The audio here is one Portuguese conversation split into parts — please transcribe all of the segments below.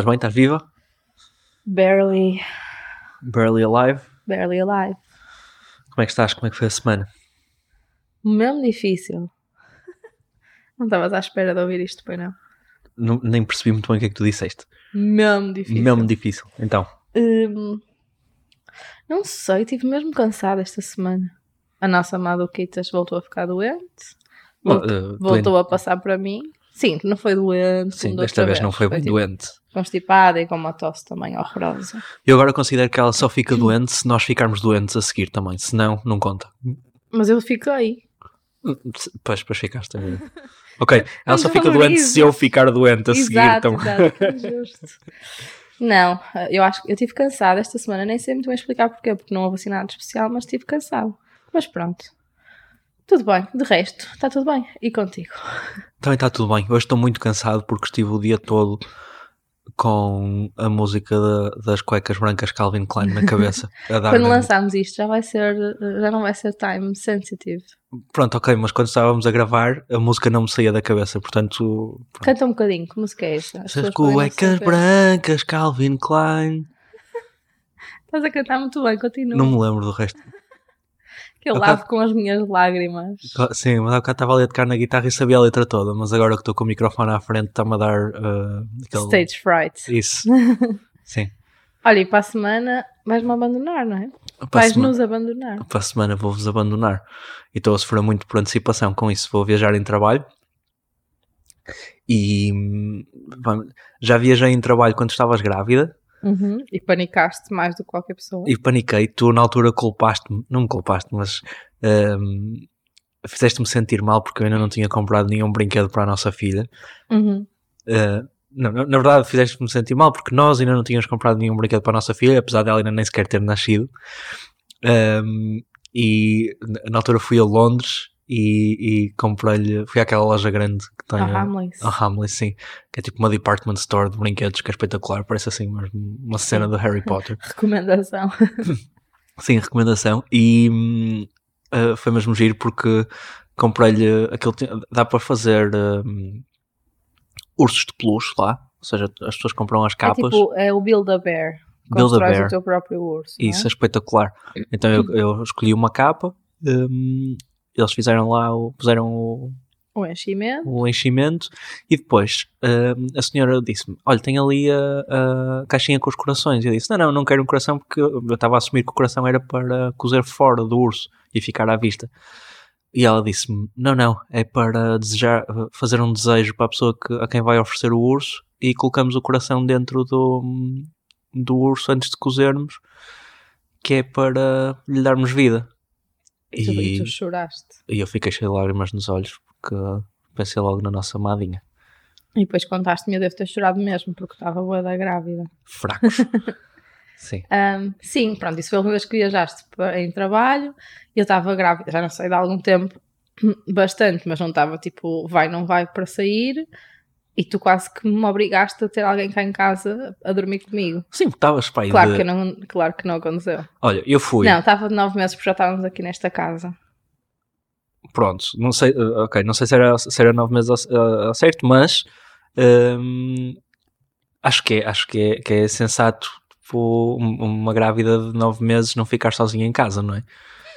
Estás bem? Estás viva? Barely, Barely alive? barely alive. Como é que estás? Como é que foi a semana? Mesmo difícil. Não estavas à espera de ouvir isto, pois não? Não- nem percebi muito bem o que é que tu disseste. Mesmo difícil. Mesmo difícil. Então, Hum, não sei, estive mesmo cansada esta semana. A nossa amada Quitas voltou a ficar doente. Voltou, eh, voltou a passar para mim. Sim, não foi doente. Sim, desta outra vez não foi tipo, doente. Constipada e com uma tosse também horrorosa. Eu agora considero que ela só fica doente se nós ficarmos doentes a seguir também. Se não, não conta. Mas eu fiquei. Pois, depois ficaste. ver. Ok, ela só fica doente se eu ficar doente a seguir. exato, Então. exato, justo. Não, eu acho que eu estive cansada esta semana, nem sei muito bem explicar porquê, porque não houve assim nada especial, mas estive cansada. Mas pronto. Tudo bem, de resto, está tudo bem. E contigo? Também está tudo bem. Hoje estou muito cansado porque estive o dia todo com a música da- das cuecas brancas Calvin Klein na cabeça. Quando lançarmos isto, já vai ser, já não vai ser time sensitive. Pronto, ok, mas quando estávamos a gravar, a música não me saía da cabeça, portanto. pronto. Canta um bocadinho, que música é esta? As não cuecas brancas Calvin Klein. Estás a cantar muito bem, continua. Não me lembro do resto. Que eu lavo com as minhas lágrimas. Sim, mas há bocado estava ali a tocar na guitarra e sabia a letra toda, mas agora que estou com o microfone à frente está-me a dar ah, aquele... Stage fright. Isso. Sim. Olha, e para a semana vais-me abandonar, não é? Para a Vais semana, nos abandonar. para a semana vou-vos abandonar. E estou a sofrer muito por antecipação com isso. Vou viajar em trabalho. E hum, já viajei em trabalho quando estavas grávida Uhum. E panicaste mais do que qualquer pessoa. e paniquei. Tu na altura culpaste-me, não me culpaste, mas hum, fizeste-me sentir mal porque eu ainda não tinha comprado nenhum brinquedo para a nossa filha. Uhum. Uh, não, na verdade, fizeste-me sentir mal porque nós ainda não tínhamos comprado nenhum brinquedo para a nossa filha, apesar dela ainda nem sequer ter nascido. Um, e na altura fui a Londres e, e comprei-lhe. Fui àquela loja grande que tem. A Hamleys. a Hamleys, sim. Que é tipo uma department store de brinquedos que é espetacular. Parece assim mesmo uma cena do Harry Potter. Recomendação. Sim, recomendação. E uh, foi mesmo giro porque comprei-lhe aquele. Dá para fazer hum, ursos de peluche lá. Ou seja, as pessoas compram as É capas. tipo, é o Build-A-Bear. Build a Constróis Bear. o teu próprio urso. é? Isso é espetacular. Então eu, eu escolhi uma capa. hum, eles fizeram lá, o, puseram o, O enchimento. o enchimento e depois hum, a senhora disse-me: Olha, tem ali a, a caixinha com os corações. E eu disse: Não, não, não quero um coração porque eu estava a assumir que o coração era para cozer fora do urso e ficar à vista. E ela disse-me: Não, não, é para desejar, fazer um desejo para a pessoa que, a quem vai oferecer o urso e colocamos o coração dentro do, do urso antes de cozermos, que é para lhe darmos vida. E tu, e tu choraste. e eu fiquei cheio de lágrimas nos olhos porque pensei logo na nossa amadinha. E depois contaste-me, eu devo ter chorado mesmo, porque estava boa da grávida. Fracos. Sim. Ahm, sim, pronto, isso foi a última vez que viajaste em trabalho. Eu estava grávida, já não sei, de algum tempo, bastante, mas não estava tipo, vai, não vai para sair. E tu quase que me obrigaste a ter alguém cá em casa a dormir comigo. Sim, estavas pai Claro de... que não, claro que não aconteceu. Olha, eu fui. Não, estava de nove meses porque já estávamos aqui nesta casa. Pronto, não sei, eh, ok, não sei se era, se era nove meses ao, certo, mas hum, acho que é, acho que é, que é sensato tipo, um- uma grávida de nove meses não ficar sozinha em casa, não é?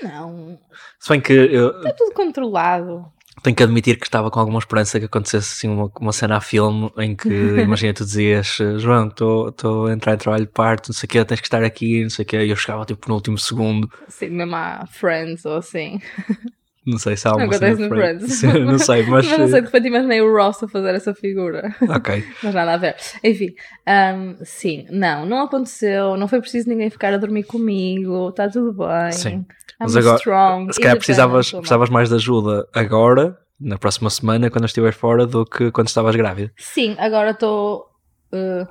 Não, Se bem que eu está tudo controlado. Tenho que admitir que estava com alguma esperança que acontecesse assim uma, uma cena a filme em que, imagina, tu dizias João, estou a entrar em trabalho de parto, não sei o quê, tens que estar aqui, não sei o quê, e eu chegava tipo no último segundo, Assim, mesmo há Friends ou assim. não sei se há uma Não cena acontece no. Friends. Sim, Não sei, mas... Mas não sei, de repente imaginei o Ross a fazer essa figura. Ok, Mas nada a ver. Enfim, ahm, sim, não, não aconteceu. Não foi preciso ninguém ficar a dormir comigo. Está tudo bem. Sim. I'm Mas agora, strong. se calhar precisavas, precisavas mais de ajuda agora, na próxima semana, quando eu estiver fora, do que quando estavas grávida. Sim, agora estou. uh,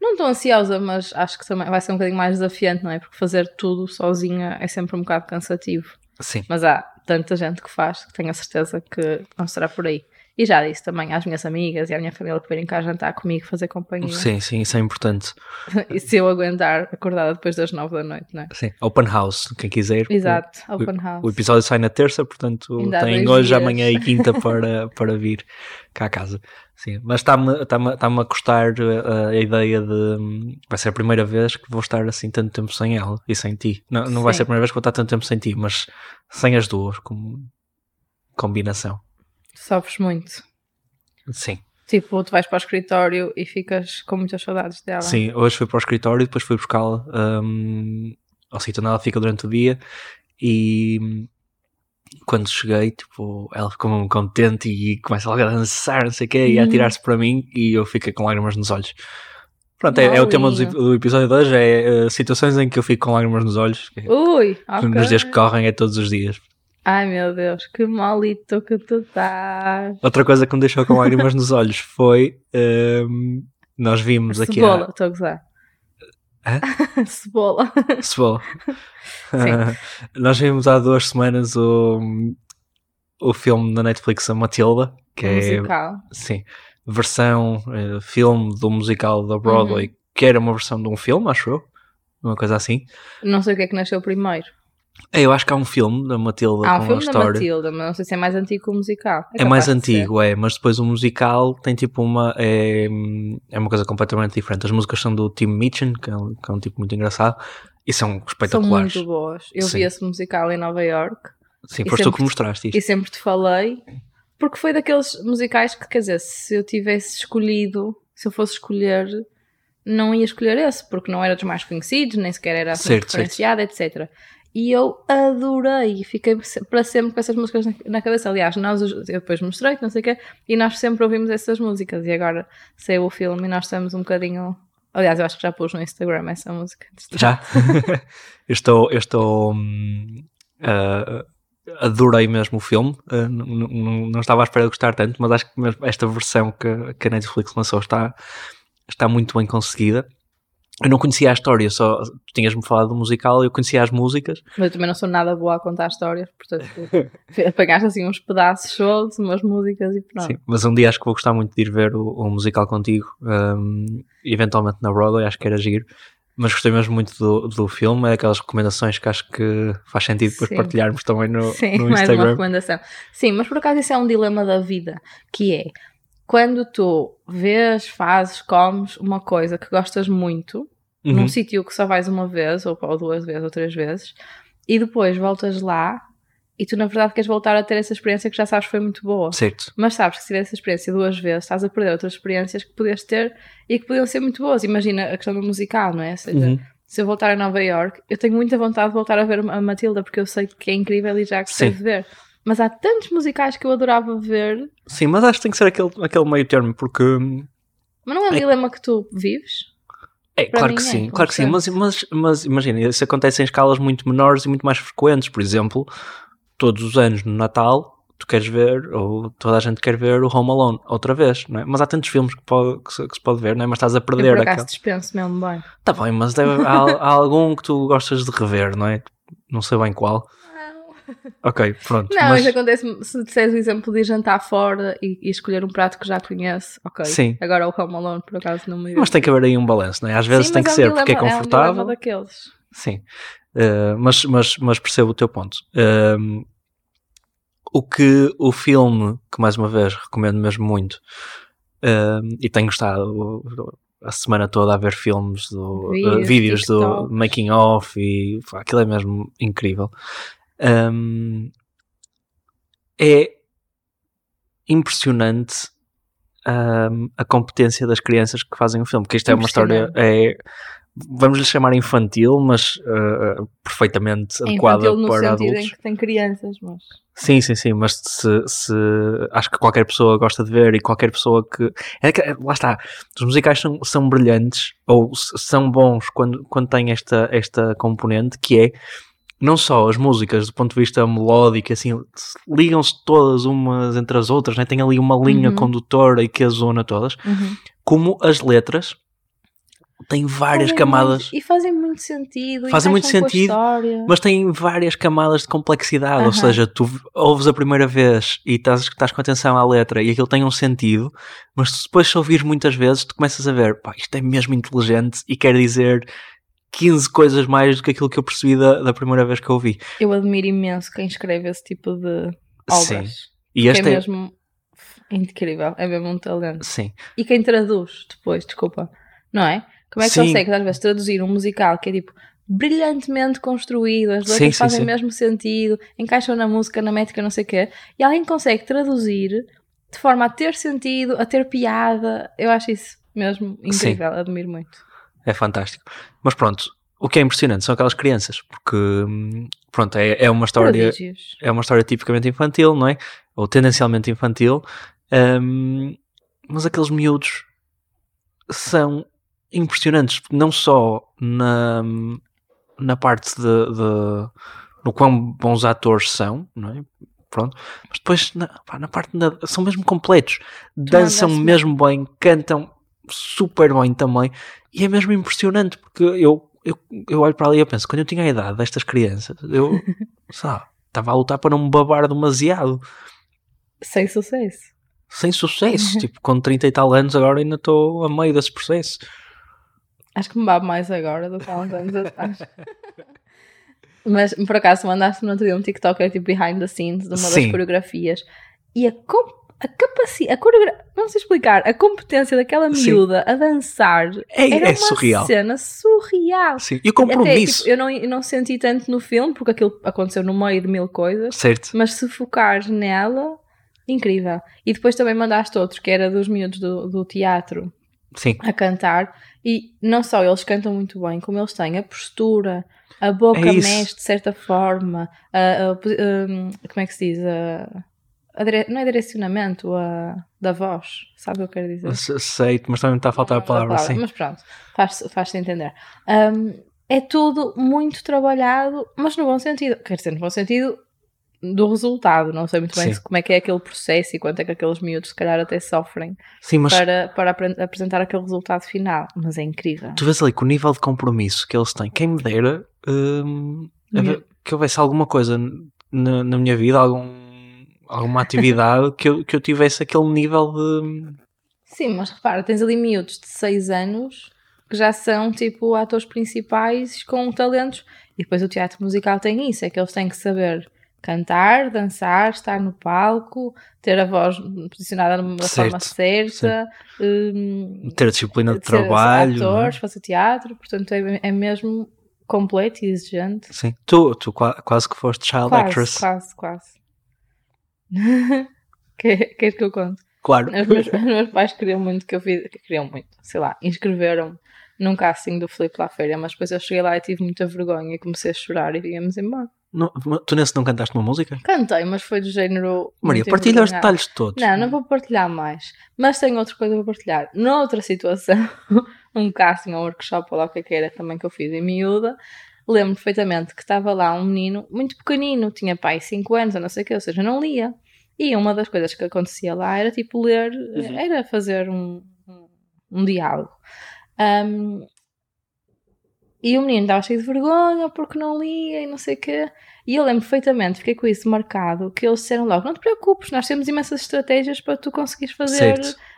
não estou ansiosa, mas acho que também vai ser um bocadinho mais desafiante, não é? Porque fazer tudo sozinha é sempre um bocado cansativo. Sim. Mas há tanta gente que faz que tenho a certeza que não será por aí. E já disse também às minhas amigas e à minha família que virem cá jantar comigo, fazer companhia. Sim, sim, isso é importante. E se eu aguentar acordada depois das nove da noite, não é? Sim. Open house, quem quiser. Exato, O- open house. O episódio sai na terça, portanto Ainda tem hoje, dias. amanhã e quinta para, para vir cá a casa. Sim, mas está-me tá tá a custar a, a ideia de. hum, Vai ser a primeira vez que vou estar assim tanto tempo sem ela e sem ti. Não, não vai ser a primeira vez que vou estar tanto tempo sem ti, mas sem as duas, como combinação. Sofres muito. Sim. Tipo, tu vais para o escritório e ficas com muitas saudades dela. Sim, hoje fui para o escritório e depois fui buscá-la hum, ao sítio onde ela fica durante o dia e hum, quando cheguei, tipo, ela ficou mesmo contente e começa logo a dançar, não sei o quê, e a Uhum. atirar-se para mim e eu fiquei com lágrimas nos olhos. Pronto, é, é o tema do, episódio de hoje, é eh, situações em que eu fico com lágrimas nos olhos, que Ui, ok. nos dias que correm é todos os dias. Ai meu Deus, que malito que tu estás. Outra coisa que me deixou com lágrimas nos olhos foi, hum, nós vimos aqui a... Cebola, estou a gozar. Cebola. Cebola. Nós vimos há duas semanas o, o filme da Netflix, a Matilda, que é sim, versão eh, filme do musical da Broadway, Uhum. que era uma versão de um filme, acho eu. Uma coisa assim. Não sei o que é que nasceu primeiro. É, Eu acho que há um filme da Matilda Há um com filme a da história. Matilda, mas não sei se é mais antigo que o musical. É mais de ser. antigo, é, mas depois o musical tem tipo uma. É, é uma coisa completamente diferente. As músicas são do Tim Mitchell, que é um, que é um tipo muito engraçado, e são São espetaculares. muito boas. Eu Sim. vi esse musical em Nova York Sim, foste tu que mostraste isto. e sempre te falei, porque foi daqueles musicais que, quer dizer, se eu tivesse escolhido, se eu fosse escolher, não ia escolher esse, porque não era dos mais conhecidos, nem sequer era assim Certo, referenciado, etc. E eu adorei, fiquei para sempre com essas músicas na, cabeça. Aliás, nós, eu depois mostrei, não sei o quê, e nós sempre ouvimos essas músicas. E agora saiu o filme e nós estamos um bocadinho. Aliás, eu acho que já pus no Instagram essa música. Já? eu estou. Eu estou ah, adorei mesmo o filme. N- não estava à espera de gostar tanto, mas acho que esta versão que, que a Netflix lançou está, está muito bem conseguida. Eu não conhecia a história, só tu tinhas-me falado do musical, eu conhecia as músicas. Mas eu também não sou nada boa a contar histórias, portanto, tu apanhaste assim uns pedaços soltos, umas músicas e pronto. Sim, mas um dia acho que vou gostar muito de ir ver o, o musical contigo, hum, eventualmente na Broadway, acho que era giro. Mas gostei mesmo muito do, do filme, é aquelas recomendações que acho que faz sentido depois Sim. partilharmos também no, Sim, no mais uma Instagram. recomendação. Sim, mas por acaso isso é um dilema da vida, que é quando tu vês, fazes, comes uma coisa que gostas muito, Uhum. num sítio que só vais uma vez, ou, ou duas vezes, ou três vezes, e depois voltas lá e tu na verdade queres voltar a ter essa experiência que já sabes que foi muito boa. Certo. Mas sabes que se tiver essa experiência duas vezes, estás a perder outras experiências que podias ter e que podiam ser muito boas. Imagina a questão do musical, não é? Ou seja, Uhum. se eu voltar a Nova York, eu tenho muita vontade de voltar a ver a Matilda, porque eu sei que é incrível e já gostei Sim. de ver. Mas há tantos musicais que eu adorava ver, Sim, mas acho que tem que ser aquele, aquele meio termo, porque mas não é um É- dilema que tu vives. é Para claro que é, sim, claro que sim, mas, mas, mas imagina, isso acontece em escalas muito menores e muito mais frequentes. Por exemplo, todos os anos no Natal tu queres ver, ou toda a gente quer ver o Home Alone outra vez, não é? Mas há tantos filmes que, pode- que se, que se pode ver, não é? Mas estás a Eu perder por acaso dispenso mesmo bem. Tá bem, mas deve- há, há algum que tu gostas de rever, não é? Não sei bem qual. Ok, pronto. Não, mas, isso acontece se disseres o exemplo de ir jantar fora e, e escolher um prato que já conhece. Ok. Sim. Agora o Home Alone, por acaso, não me mas tem que haver aí um balanço, não é? Às vezes Sim, tem que é um ser porque é dilema- confortável. É um dilema daqueles. Sim, Uh, mas, mas, mas percebo o teu ponto. Um, o que o filme, que mais uma vez recomendo mesmo muito, um, e tenho gostado a semana toda a ver filmes, do, uh, Vídeos, vídeos do making of e pá, aquilo é mesmo incrível. Um, é impressionante um, a competência das crianças que fazem o filme, porque isto é uma história, é, vamos lhe chamar infantil, mas uh, perfeitamente É adequada infantil no para adultos. em que tem crianças, mas... Sim, sim, sim, mas se, se acho que qualquer pessoa gosta de ver e qualquer pessoa que. É que lá está, os musicais são, são brilhantes ou são bons quando, quando têm esta, esta componente que é não só as músicas do ponto de vista melódico, assim, ligam-se todas umas entre as outras, né? tem ali uma linha Uhum. condutora e que as zona todas, como as letras têm várias Fazem camadas. muito- e fazem muito sentido. Fazem muito a sentido. Mas tem várias camadas de complexidade, ou Aham. seja, tu ouves a primeira vez e estás, estás com atenção à letra e aquilo tem um sentido, mas depois se ouvires muitas vezes, tu começas a ver, pá, isto é mesmo inteligente e quer dizer 15 coisas mais do que aquilo que eu percebi da, da primeira vez que eu ouvi. Eu admiro imenso quem escreve esse tipo de Sim. obras. E Que é este é, mesmo Incrível, é mesmo um talento. Sim. E quem traduz depois, desculpa, não é? Como é que Sim. consegue, às vezes, traduzir um musical que é tipo brilhantemente construído, as letras Sim, sim, fazem sim. o mesmo sentido, encaixam na música, na métrica, não sei o quê, e alguém consegue traduzir de forma a ter sentido, a ter piada. Eu acho isso mesmo incrível, admiro muito. É fantástico. Mas pronto, o que é impressionante são aquelas crianças, porque hum, pronto, é, é uma história. Prodígios. é uma história tipicamente infantil, não é? Ou tendencialmente infantil, hum, mas aqueles miúdos são impressionantes, não só na, na parte de, de- no quão bons atores são, não é? Pronto, mas depois na, pá, na parte da, são mesmo completos, dançam mesmo bem, cantam super bem também, e é mesmo impressionante porque eu, eu, eu olho para ali e eu penso, quando eu tinha a idade destas crianças, eu sabe, estava a lutar para não me babar demasiado, Sem sucesso. sem sucesso, tipo, com 30 e tal anos agora ainda estou a meio desse processo. Acho que me babo mais agora do que há uns anos atrás. Mas por acaso mandaste no outro dia um TikTok tipo behind the scenes de uma Sim. das coreografias e a, com- a capacidade, a coreografia, não sei explicar, a competência daquela Sim. miúda a dançar É, era é uma surreal. cena surreal. Sim. E o Até, compromisso, tipo, eu, não, eu não senti tanto no filme porque aquilo aconteceu no meio de mil coisas, certo? mas se focares nela, incrível. E depois também mandaste outro que era dos miúdos do, do teatro Sim, a cantar e não só eles cantam muito bem, como eles têm a postura, a boca É mexe de certa forma, a, a posi- hum, como é que se diz? A, a não é direcionamento a, da voz, sabe o que eu quero dizer? sei, mas também está a faltar a Não, palavra, sim. Mas pronto, faz- faz-se entender. Hum, é tudo muito trabalhado, mas no bom sentido. Quer dizer, no bom sentido do resultado. Não sei muito bem se- como é que é aquele processo e quanto é que aqueles miúdos se calhar até sofrem Sim, mas para, para apre- apresentar aquele resultado final. Mas é incrível. tu vês ali que o nível de compromisso que eles têm, quem me dera hum, haver- que houvesse alguma coisa na, na minha vida, algum, alguma atividade que eu, que eu tivesse aquele nível de. Sim, mas repara, tens ali miúdos de 6 anos que já são tipo atores principais com talentos. E depois o teatro musical tem isso, é que eles têm que saber cantar, dançar, estar no palco, ter a voz posicionada da forma Certo, certa, hum, ter a disciplina de trabalho. é? atores, fazer teatro, portanto é, é mesmo completo e exigente. Sim. Tu, tu qua- quase que foste child Quase, actress. quase, quase. Quer- Queres que eu conte? Claro. Os meus, os meus pais queriam muito que eu fiz, queriam muito, sei lá, inscreveram-me num casting do Filipe La Feira, mas depois eu cheguei lá e tive muita vergonha e comecei a chorar e viemos embora. Não- tu nesse não cantaste uma música? Cantei, mas foi do género. Maria, partilha os detalhes todos. Não, não vou partilhar mais. Mas tenho outra coisa para partilhar. Noutra situação, um casting, um workshop, ou lá o que é que era também que eu fiz em miúda, lembro perfeitamente que estava lá um menino muito pequenino, tinha pai 5 anos, ou não sei o que, ou seja, não lia. E uma das coisas que acontecia lá era tipo ler, Uhum. era fazer um, um, um diálogo. Um, e o menino estava cheio de vergonha porque não lia e não sei o quê. E eu lembro perfeitamente, fiquei com isso marcado, que eles disseram logo: não te preocupes, nós temos imensas estratégias para tu conseguires fazer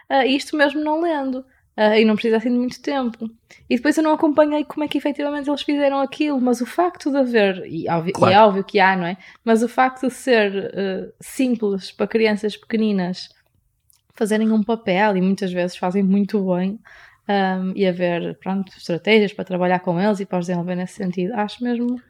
ah, isto mesmo não lendo. Ah, e não precisa assim de muito tempo. E depois eu não acompanhei como é que efetivamente eles fizeram aquilo, mas o facto de haver, e, óbvio- Claro. é óbvio que há, não é? Mas o facto de ser ah, simples para crianças pequeninas fazerem um papel e muitas vezes fazem muito bem um, e haver pronto, estratégias para trabalhar com eles e para os desenvolver nesse sentido, acho mesmo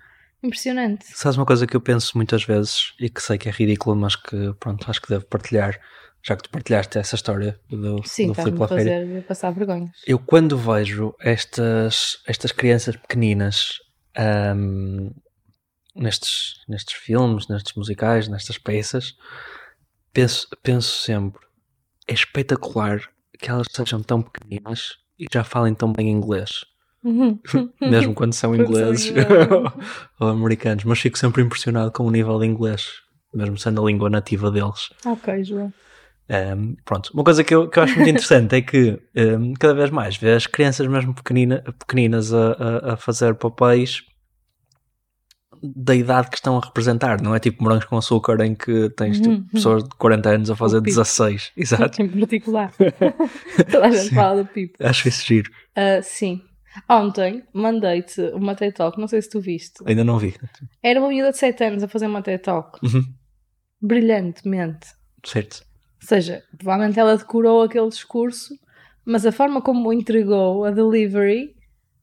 impressionante. Sabes uma coisa que eu penso muitas vezes e que sei que é ridículo, mas que pronto, acho que devo partilhar, já que tu partilhaste essa história do, Sim, do Filipe a Lafeira. fazer passar vergonhas. Eu quando vejo estas, estas crianças pequeninas ahm, nestes, nestes filmes, nestes musicais, nestas peças, penso, penso sempre, é espetacular que elas sejam tão pequeninas e já falem tão bem inglês. Mesmo quando são ingleses. ou americanos, mas fico sempre impressionado com o nível de inglês, mesmo sendo a língua nativa deles. ok, João. Um, pronto, uma coisa que eu, que eu acho muito interessante é que um, cada vez mais vê as crianças mesmo pequenina, pequeninas a, a, a fazer papéis da idade que estão a representar, não é tipo morangos com açúcar em que tens tipo, Uhum. pessoas de 40 anos a fazer Pipo. 16, exato. Em particular. Toda a gente fala do Pipo. Acho isso giro, Ah, sim. Ontem mandei-te uma TED Talk, não sei se tu viste. ainda não vi, Era uma miúda de 7 anos a fazer uma TED Talk. Uhum. Brilhantemente. certo? Ou seja, provavelmente ela decorou aquele discurso, mas a forma como o entregou, a delivery,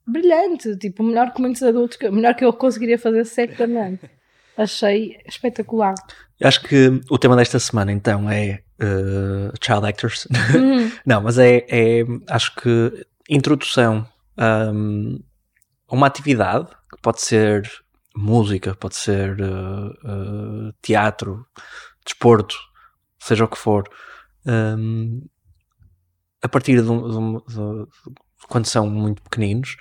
brilhante. Tipo, melhor que muitos adultos, melhor que eu conseguiria fazer certamente. Achei espetacular. Acho que o tema desta semana então é uh, Child Actors. Uhum. Não, mas é, é, acho que introdução um, a uma atividade que pode ser música, pode ser uh, uh, teatro, desporto, seja o que for, um, a partir de, de, de, quando são muito pequeninos,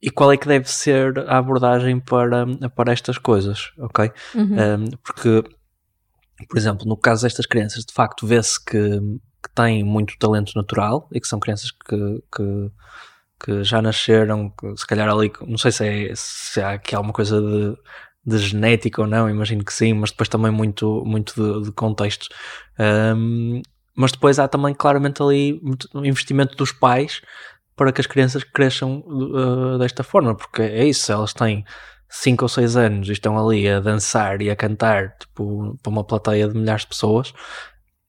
e qual é que deve ser a abordagem para, para estas coisas, ok? Uhum. Um, porque, por exemplo, no caso destas crianças, de facto, vê-se que, que têm muito talento natural e que são crianças que, que, que já nasceram, que, se calhar ali, não sei se, é, se há aqui alguma coisa de, de genética ou não, imagino que sim, mas depois também muito, muito de, de contexto. Um, mas depois há também claramente ali um investimento dos pais para que as crianças cresçam uh, desta forma, porque é isso, elas têm 5 ou 6 anos e estão ali a dançar e a cantar tipo, para uma plateia de milhares de pessoas,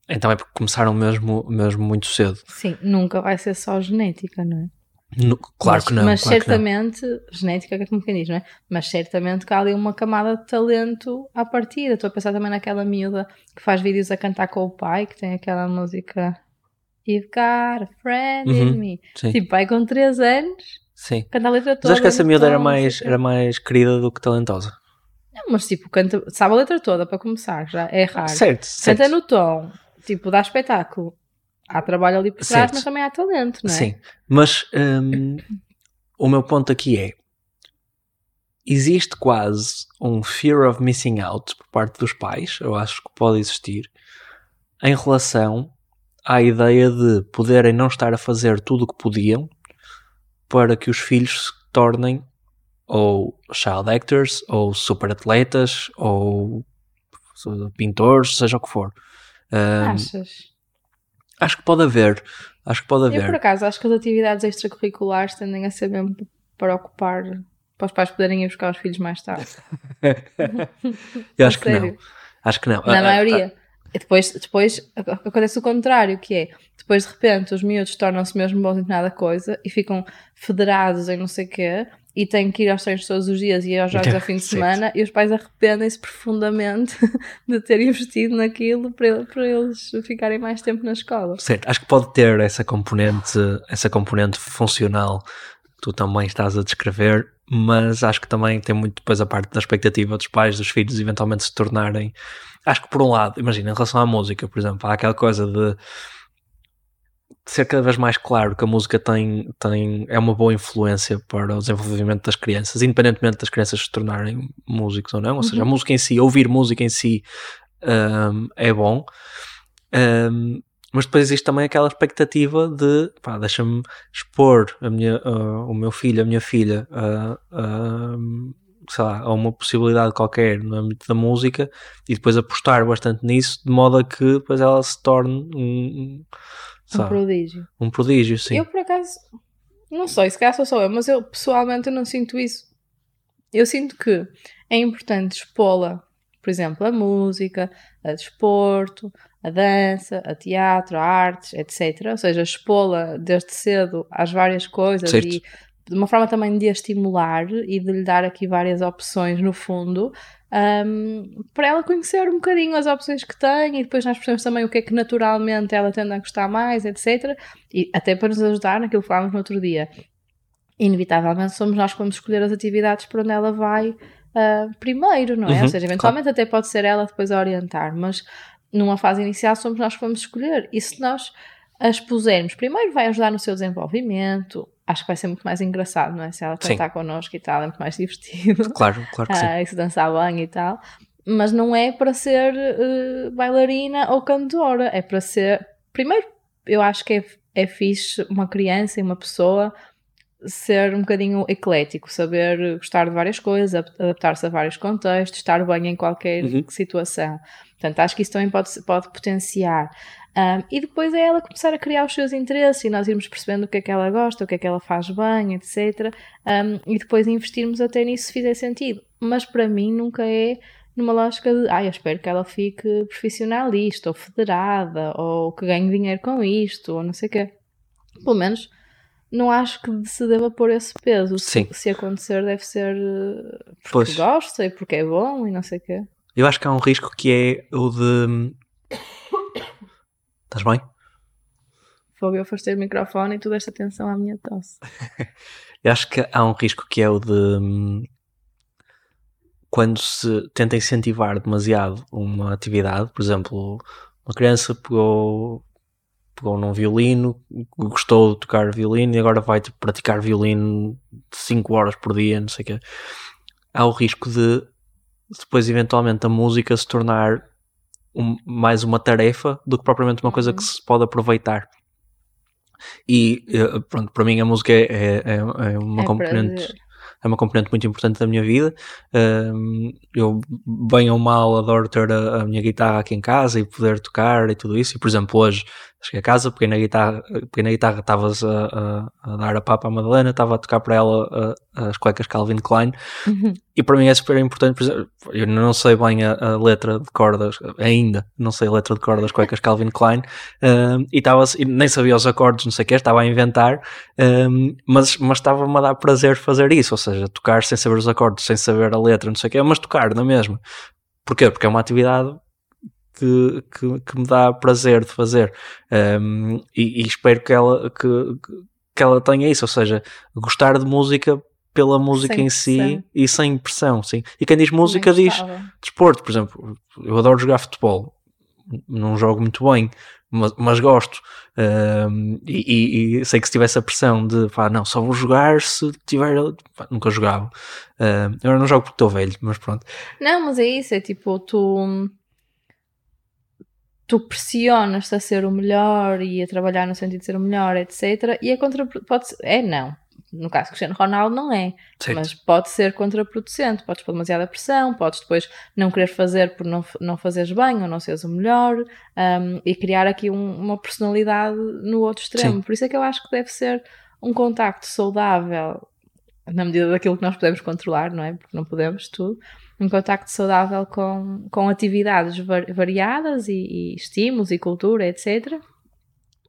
então é porque começaram mesmo, mesmo muito cedo. Sim, nunca vai ser só genética, não é? No, claro mas, que não. Mas claro certamente, genética que é como quem diz, não é? Mas certamente que há ali uma camada de talento à partida. Estou a pensar também naquela miúda que faz vídeos a cantar com o pai, que tem aquela música You've got a friend uhum, in me. Sim. Tipo, pai com 3 anos, sim. canta a letra toda. Mas acho que essa miúda era mais, era mais querida do que talentosa. Não, mas tipo, canta, sabe a letra toda para começar, já é raro. Certo, certo. Canta no tom, tipo, dá espetáculo. Há trabalho ali por trás, certo. mas também há talento, não é? Sim, mas um, o meu ponto aqui é: existe quase um fear of missing out por parte dos pais, eu acho que pode existir, em relação à ideia de poderem não estar a fazer tudo o que podiam para que os filhos se tornem ou child actors, ou super atletas, ou pintores, seja o que for. Um, Achas? Acho que pode haver. Acho que pode haver. Eu, por acaso, acho que as atividades extracurriculares tendem a ser mesmo para ocupar, para os pais poderem ir buscar os filhos mais tarde. Eu acho que não. Acho que não. Na ah, maioria. Ah, e depois, depois acontece o contrário, que é, depois de repente os miúdos tornam-se mesmo bons em nada coisa e ficam federados em não sei o quê e têm que ir aos treinos todos os dias e aos jogos ao fim de semana e os pais arrependem-se profundamente de ter investido naquilo para, para eles ficarem mais tempo na escola. Certo, acho que pode ter essa componente, essa componente funcional que tu também estás a descrever, mas acho que também tem muito depois a parte da expectativa dos pais, dos filhos eventualmente se tornarem acho que por um lado, imagina, em relação à música, por exemplo, há aquela coisa de ser cada vez mais claro que a música tem, tem, é uma boa influência para o desenvolvimento das crianças, independentemente das crianças se tornarem músicos ou não, ou seja, a uhum. música em si, ouvir música em si um, é bom, um, mas depois existe também aquela expectativa de, pá, deixa-me expor a minha, uh, o meu filho, a minha filha uh, uh, sei lá, a uma possibilidade qualquer no âmbito da música e depois apostar bastante nisso de modo a que depois ela se torne um, um prodígio. Um prodígio, sim. Eu por acaso, não sei, se calhar sou só eu, mas eu pessoalmente eu não sinto isso. Eu sinto que é importante expô-la, por exemplo, a música, a desporto, a dança, a teatro, a artes, etc. Ou seja, expô-la desde cedo às várias coisas certo. e de uma forma também de a estimular e de lhe dar aqui várias opções no fundo, um, para ela conhecer um bocadinho as opções que tem e depois nós percebemos também o que é que naturalmente ela tende a gostar mais, etc. E até para nos ajudar naquilo que falámos no outro dia. Inevitavelmente somos nós que vamos escolher as atividades para onde ela vai uh, primeiro, não é? Uhum, Ou seja, eventualmente claro. até pode ser ela depois a orientar, mas numa fase inicial somos nós que vamos escolher. E se nós as pusermos, primeiro vai ajudar no seu desenvolvimento, acho que vai ser muito mais engraçado, não é? Se ela cantar connosco e tal, é muito mais divertido. Claro, claro que sim. Ah, e se dançar bem e tal. Mas não é para ser uh, bailarina ou cantora, é para ser. Primeiro, eu acho que é, é fixe uma criança e uma pessoa ser um bocadinho eclético, saber gostar de várias coisas, adaptar-se a vários contextos, estar bem em qualquer uhum. situação. Portanto, acho que isso também pode, pode potenciar. Um, e depois é ela começar a criar os seus interesses e nós irmos percebendo o que é que ela gosta, o que é que ela faz bem, etc. Um, e depois investirmos até nisso se fizer sentido. Mas para mim nunca é numa lógica de, ah, eu espero que ela fique profissionalista ou federada ou que ganhe dinheiro com isto ou não sei o quê. Pelo menos não acho que se deva pôr esse peso. Sim. Se, se acontecer, deve ser eh, porque Pois. gosta e porque é bom e não sei o quê. Eu acho que há um risco que é o de. Estás bem? Fogo, eu afastei o microfone e tu deste atenção à minha tosse. Eu acho que há um risco que é o de. hum, Quando se tenta incentivar demasiado uma atividade, por exemplo, uma criança pegou, pegou num violino, gostou de tocar violino e agora vai tipo, praticar violino 5 horas por dia, não sei o quê. Há o risco de depois, eventualmente, a música se tornar um- mais uma tarefa do que propriamente uma coisa que se pode aproveitar. E eh, pronto, para mim a música é, é, é- é uma É componente prazer. é uma componente muito importante da minha vida. Eu, bem ou mal, adoro ter a, a minha guitarra aqui em casa e poder tocar e tudo isso. E, por exemplo, hoje cheguei a casa, peguei na guitarra, peguei na guitarra estavas a, a, a dar a papa à Madalena, estava a tocar para ela a- as cuecas Calvin Klein. Uhum. E para mim é super importante, por exemplo, eu não sei bem a, letra de cordas, ainda não sei a letra de cordas das cuecas Calvin Klein, um, e estava nem sabia os acordes, não sei o que, estava a inventar, um, mas, mas estava-me a dar prazer fazer isso, ou seja, tocar sem saber os acordes, sem saber a letra, não sei o que, mas tocar na mesma. Porquê? Porque é uma atividade que, que, que me dá prazer de fazer Um, e, e espero que ela, que, que ela tenha isso, ou seja, gostar de música pela música Sem em si pressão. e sem pressão, sim. E quem diz música diz gostava. desporto, por exemplo, eu adoro jogar futebol, não jogo muito bem, mas, mas gosto. Um, e, e- e sei que se tivesse a pressão de pá, não, só vou jogar se tiver. pá, nunca jogava. Um, agora não jogo porque estou velho, mas pronto. Não, mas é isso, é tipo, tu tu pressionas-te a ser o melhor e a trabalhar no sentido de ser o melhor, etc. E é contra pode ser, é não. No caso Cristiano Ronaldo não é, Certo. mas pode ser contraproducente, podes pôr demasiada pressão, podes depois não querer fazer por não, não fazeres bem ou não seres o melhor um, e criar aqui um- uma personalidade no outro extremo. Sim. Por isso é que eu acho que deve ser um contacto saudável na medida daquilo que nós podemos controlar, não é? Porque não podemos tudo. Um contacto saudável com, com atividades var- variadas e, e estímulos e cultura, etc.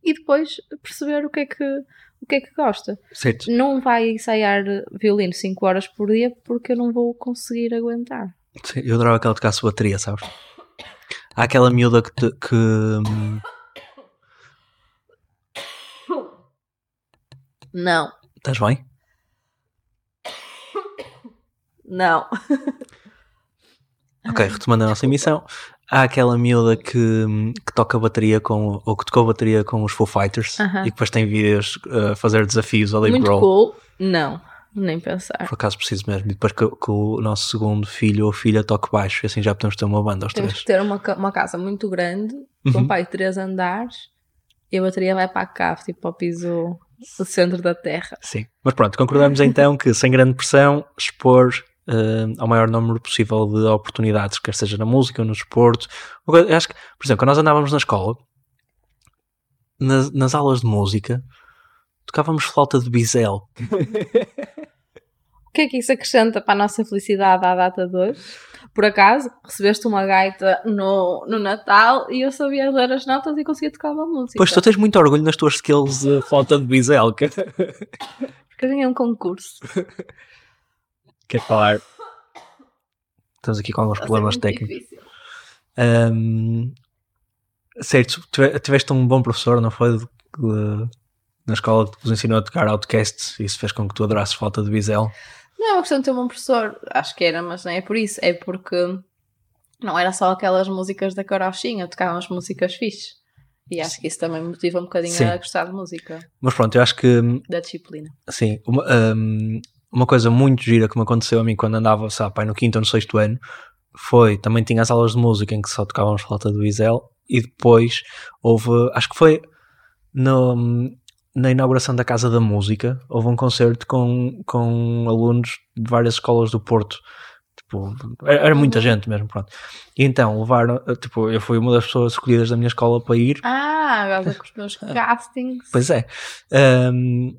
E depois perceber o que é que, o que, é que gosta. certo. Não vai ensaiar violino 5 horas por dia porque eu não vou conseguir aguentar. Sim, eu adorava que ela tocasse bateria, sabes? Há aquela miúda que. te- que Não, estás bem? não. Ok, retomando a nossa emissão. Há aquela miúda que, que toca bateria com. ou que tocou bateria com os Foo Fighters Aham. e que depois tem vídeos a fazer desafios ao Dave Muito Grohl. cool. Não, nem pensar. Por acaso preciso mesmo. E depois que, que o nosso segundo filho ou filha toque baixo, e assim já podemos ter uma banda aos Temos três. que ter uma, uma casa muito grande, com Uhum. pai três andares, e a bateria vai para a cave, tipo ao piso do centro da terra. Sim. Mas pronto, concordamos então que sem grande pressão, expor eh, ao maior número possível de oportunidades, quer seja na música ou no desporto. Eu acho que, por exemplo, quando nós andávamos na escola, nas, nas aulas de música, tocávamos flauta de bisel. O que é que isso acrescenta para a nossa felicidade à data de hoje? Por acaso, recebeste uma gaita no, no Natal e eu sabia ler as notas e conseguia tocar uma música. Pois tu tens muito orgulho nas tuas skills de flauta de bisel. Quer, Porque ganhei um concurso. quer falar? Estamos aqui com alguns ser problemas técnicos. Ahm, certo, tive- tiveste um bom professor, não foi? De- de- na escola que vos ensinou a tocar Outcast e isso fez com que tu adorasses falta de bisel. Não é uma questão de ter um bom professor, acho que era, mas não é por isso. É porque não era só aquelas músicas da carochinha, tocávamos músicas fixe. E acho que isso também me motiva um bocadinho Sim. a gostar de música, Mas pronto, eu acho que da disciplina. Sim, uma, ahm, uma coisa muito gira que me aconteceu a mim quando andava, sabe, pai, no quinto ou no sexto ano foi, também tinha as aulas de música em que só tocávamos flauta do Isel e depois houve, acho que foi no, na inauguração da Casa da Música, houve um concerto com, com alunos de várias escolas do Porto. Tipo, era, era muita gente mesmo, pronto. E então levaram, tipo, eu fui uma das pessoas escolhidas da minha escola para ir Ah, agora com os meus castings. Pois é. Ahm,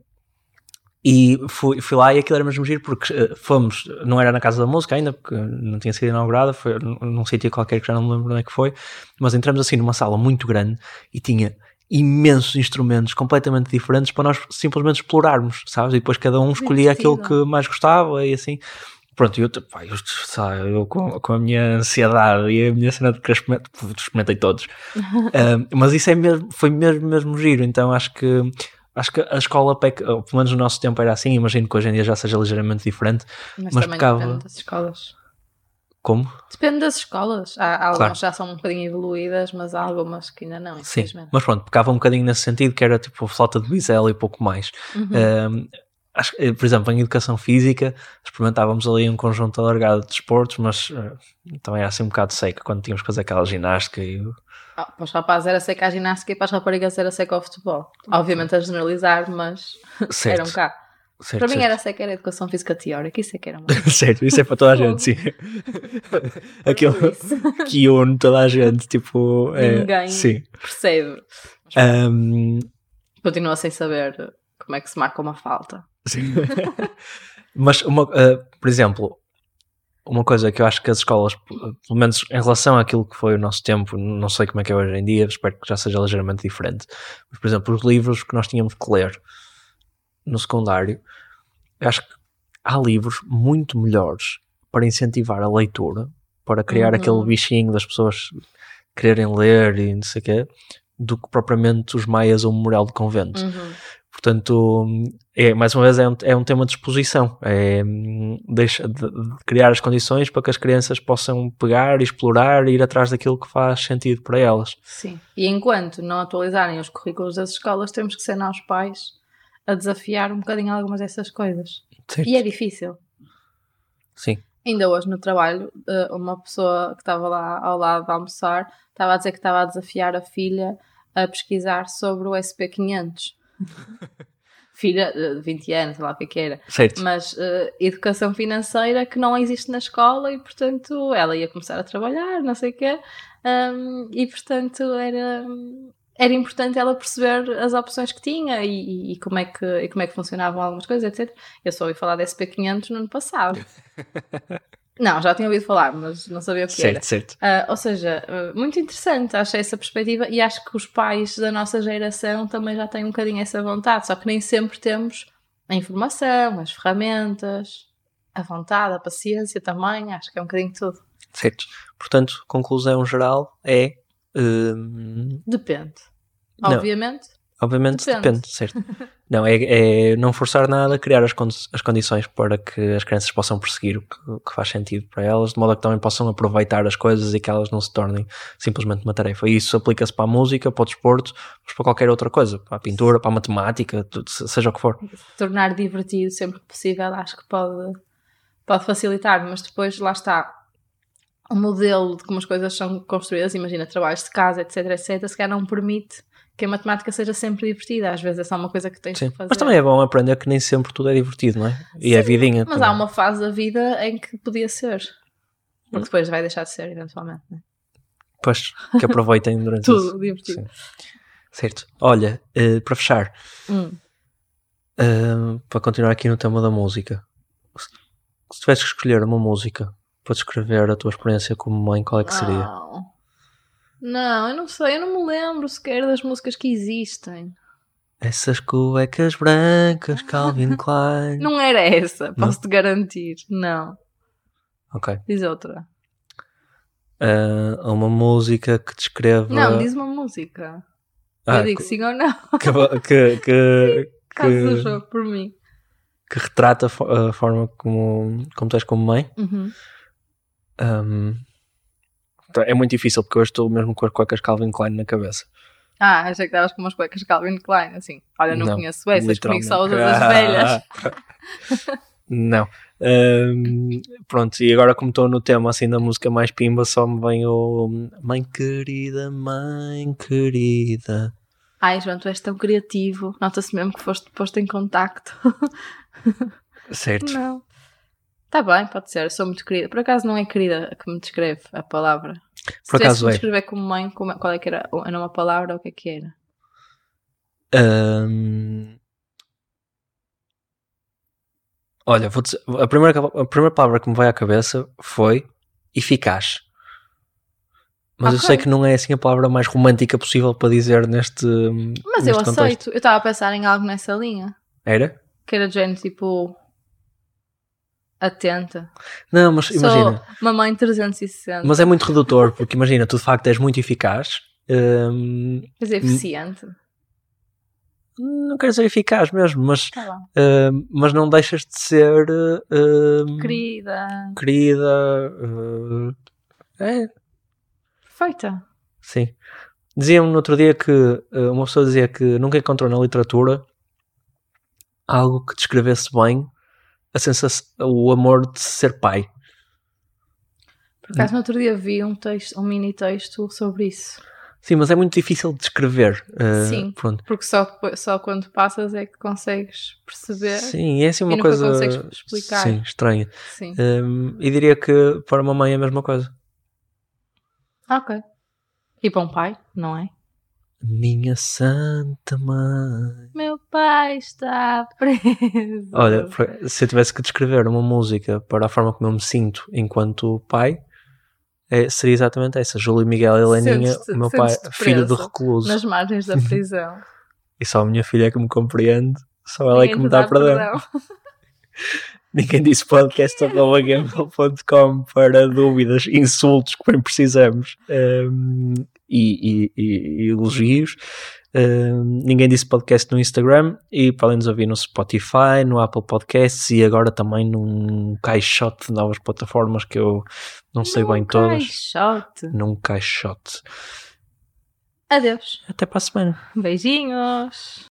E fui, fui lá e aquilo era mesmo giro porque uh, fomos, não era na Casa da Música ainda, porque não tinha sido inaugurada, foi num, num sítio qualquer que já não me lembro onde é que foi, mas entramos assim numa sala muito grande e tinha imensos instrumentos completamente diferentes para nós simplesmente explorarmos, sabes? E depois cada um escolhia aquilo que mais gostava e assim. Pronto, eu, pá, eu, sabe, eu com, com, a minha ansiedade e a minha cena de querer experimentei todos. mas isso é mesmo, foi mesmo, mesmo giro, então acho que acho que a escola, pelo menos no nosso tempo era assim, imagino que hoje em dia já seja ligeiramente diferente, mas, mas também pecava... depende das escolas. Como? Depende das escolas. Há, há algumas claro. já são um bocadinho evoluídas, mas há algumas que ainda não. Sim, mas pronto, pecava um bocadinho nesse sentido, que era tipo a flauta de bisel e pouco mais. Uhum. acho, por exemplo, em educação física, experimentávamos ali um conjunto alargado de desportos, mas uh, também era assim um bocado seca quando tínhamos que fazer aquela ginástica e ah, para os rapazes era seca a ginástica e para as raparigas era seca o futebol. Obviamente a generalizar, mas certo. eram cá. Certo, para mim certo. era seca era educação física teórica, isso é que era muito. certo, isso é para toda a gente, sim. Aquilo que une toda a gente, tipo. É, Ninguém sim. percebe. Um... Continua sem saber como é que se marca uma falta. Sim. Mas, uma, uh, por exemplo, uma coisa que eu acho que as escolas, pelo menos em relação àquilo que foi o nosso tempo, não sei como é que é hoje em dia, espero que já seja ligeiramente diferente. Mas, por exemplo, os livros que nós tínhamos que ler no secundário, acho que há livros muito melhores para incentivar a leitura, para criar uhum. aquele bichinho das pessoas quererem ler e não sei o quê, do que propriamente os maias ou o memorial de convento. Uhum. Portanto, é, mais uma vez, é um, é um tema de exposição. É deixa de, de, criar as condições para que as crianças possam pegar, explorar e ir atrás daquilo que faz sentido para elas. Sim. E enquanto não atualizarem os currículos das escolas, temos que ser nós pais a desafiar um bocadinho algumas dessas coisas. Certo. E é difícil. Sim. Ainda hoje no trabalho, eh, uma pessoa que estava lá ao lado de almoçar estava a dizer que estava a desafiar a filha a pesquisar sobre o SP500 filha de 20 anos, sei lá o que, é era. Certo. Mas uh, educação financeira que não existe na escola e, portanto, ela ia começar a trabalhar, não sei o quê. Um, e, portanto, era, era importante ela perceber as opções que tinha e, e, como, é que, e como é que funcionavam algumas coisas, etc. Eu só ouvi falar da SP500 no ano passado. Não, já tinha ouvido falar, mas não sabia o que certo, era. Certo, uh, ou seja, uh, muito interessante, achei essa perspectiva e acho que os pais da nossa geração também já têm um bocadinho essa vontade, só que nem sempre temos a informação, as ferramentas, a vontade, a paciência também, acho que é um bocadinho de tudo. Certo. Portanto, conclusão geral é. Uh... Depende. Obviamente. Obviamente depende, depende certo. não, é, é, não forçar nada, criar as, as condições para que as crianças possam perseguir o que, o que, faz sentido para elas, de modo a que também possam aproveitar as coisas e que elas não se tornem simplesmente uma tarefa. E isso aplica-se para a música, para o desporto, mas para qualquer outra coisa, para a pintura, para a matemática, tudo, seja o que for. Tornar divertido sempre que possível, acho que pode, pode facilitar, mas depois lá está. O modelo de como as coisas são construídas, imagina trabalhos de casa, etc, etc, se calhar não permite que a matemática seja sempre divertida. Às vezes é só uma coisa que tens Sim. que fazer. Mas também é bom aprender que nem sempre tudo é divertido, não é? E Sim, é vidinha. Mas também. há uma fase da vida em que podia ser. Porque hum. depois vai deixar de ser, eventualmente. Né? Pois, que aproveitem durante Tudo isso. divertido. Sim. Certo. Olha, uh, para fechar, hum. uh, para continuar aqui no tema da música, se tivesse que escolher uma música para descrever a tua experiência como mãe, qual é que seria? Não, eu não sei, eu não me lembro sequer das músicas que existem. Essas cuecas brancas, Calvin Klein. não era essa, posso-te garantir. Não. Ok. Diz outra. Uh, uma música que descreva. Não, diz uma música. Ah, eu digo sim ou não. Que. que, que, Caso jogo por mim. Que retrata a forma como, como tu és como mãe. Uhum. Um, é muito difícil porque hoje estou mesmo com as cuecas Calvin Klein na cabeça. Ah, achei que estavas com umas cuecas Calvin Klein, assim. Olha, não, não conheço essas, comigo só usas as velhas. não. Um, pronto, e agora como estou no tema assim da música mais pimba, só me vem o Mãe querida, mãe querida. Ai, João, tu és tão criativo. Nota-se mesmo que foste posto em contacto. Certo. Não. Está bem, pode ser. Eu sou muito querida. Por acaso não é querida que me descreve a palavra. Por Se acaso é. escrever como mãe, como, qual é que era? Era uma palavra? O que é que era? Um... Olha, vou dizer, a, primeira, a primeira palavra que me veio à cabeça foi eficaz. Mas eu Ok. sei que não é assim a palavra mais romântica possível para dizer neste. Mas neste eu contexto. aceito. Eu estava a pensar em algo nessa linha. Era? Que era de género tipo. Atenta. Não, mas imagina. Sou mamãe 360. Mas é muito redutor, porque imagina, tu de facto és muito eficaz. hum, Quer dizer, eficiente. não quero dizer eficaz mesmo, mas, Tá hum, mas não deixas de ser hum, Querida. querida. é, Perfeita. sim. Diziam-me no outro dia que uma pessoa dizia que nunca encontrou na literatura algo que descrevesse bem a sensação, o amor de ser pai. Por acaso, no outro dia vi um, texto, um mini texto sobre isso. Sim, mas é muito difícil de descrever. uh, Sim. Pronto. Porque só, só quando passas é que consegues perceber. Sim, é assim uma E coisa consegues explicar. sim, estranha. Sim. Um, e diria que para uma mãe é a mesma coisa. Ok. E para um pai, não é? Minha santa mãe. Meu pai está preso. Olha, se eu tivesse que descrever uma música para a forma como eu me sinto enquanto pai, é- seria exatamente essa. Júlio Miguel e Leninha, Sentes-te- o meu pai, filho do recluso. nas margens da prisão. E só a minha filha é que me compreende, só ela é que Ninguém me te dá perdão. perdão. Ninguém disse podcast.gmail.com para dúvidas, insultos que bem precisamos um, e, e- e- e elogios. Um, ninguém disse podcast no Instagram e podem nos ouvir no Spotify, no Apple Podcasts e agora também num caixote de novas plataformas que eu não sei Num bem todas. caixote. Num caixote. Adeus. Até para a semana. Beijinhos.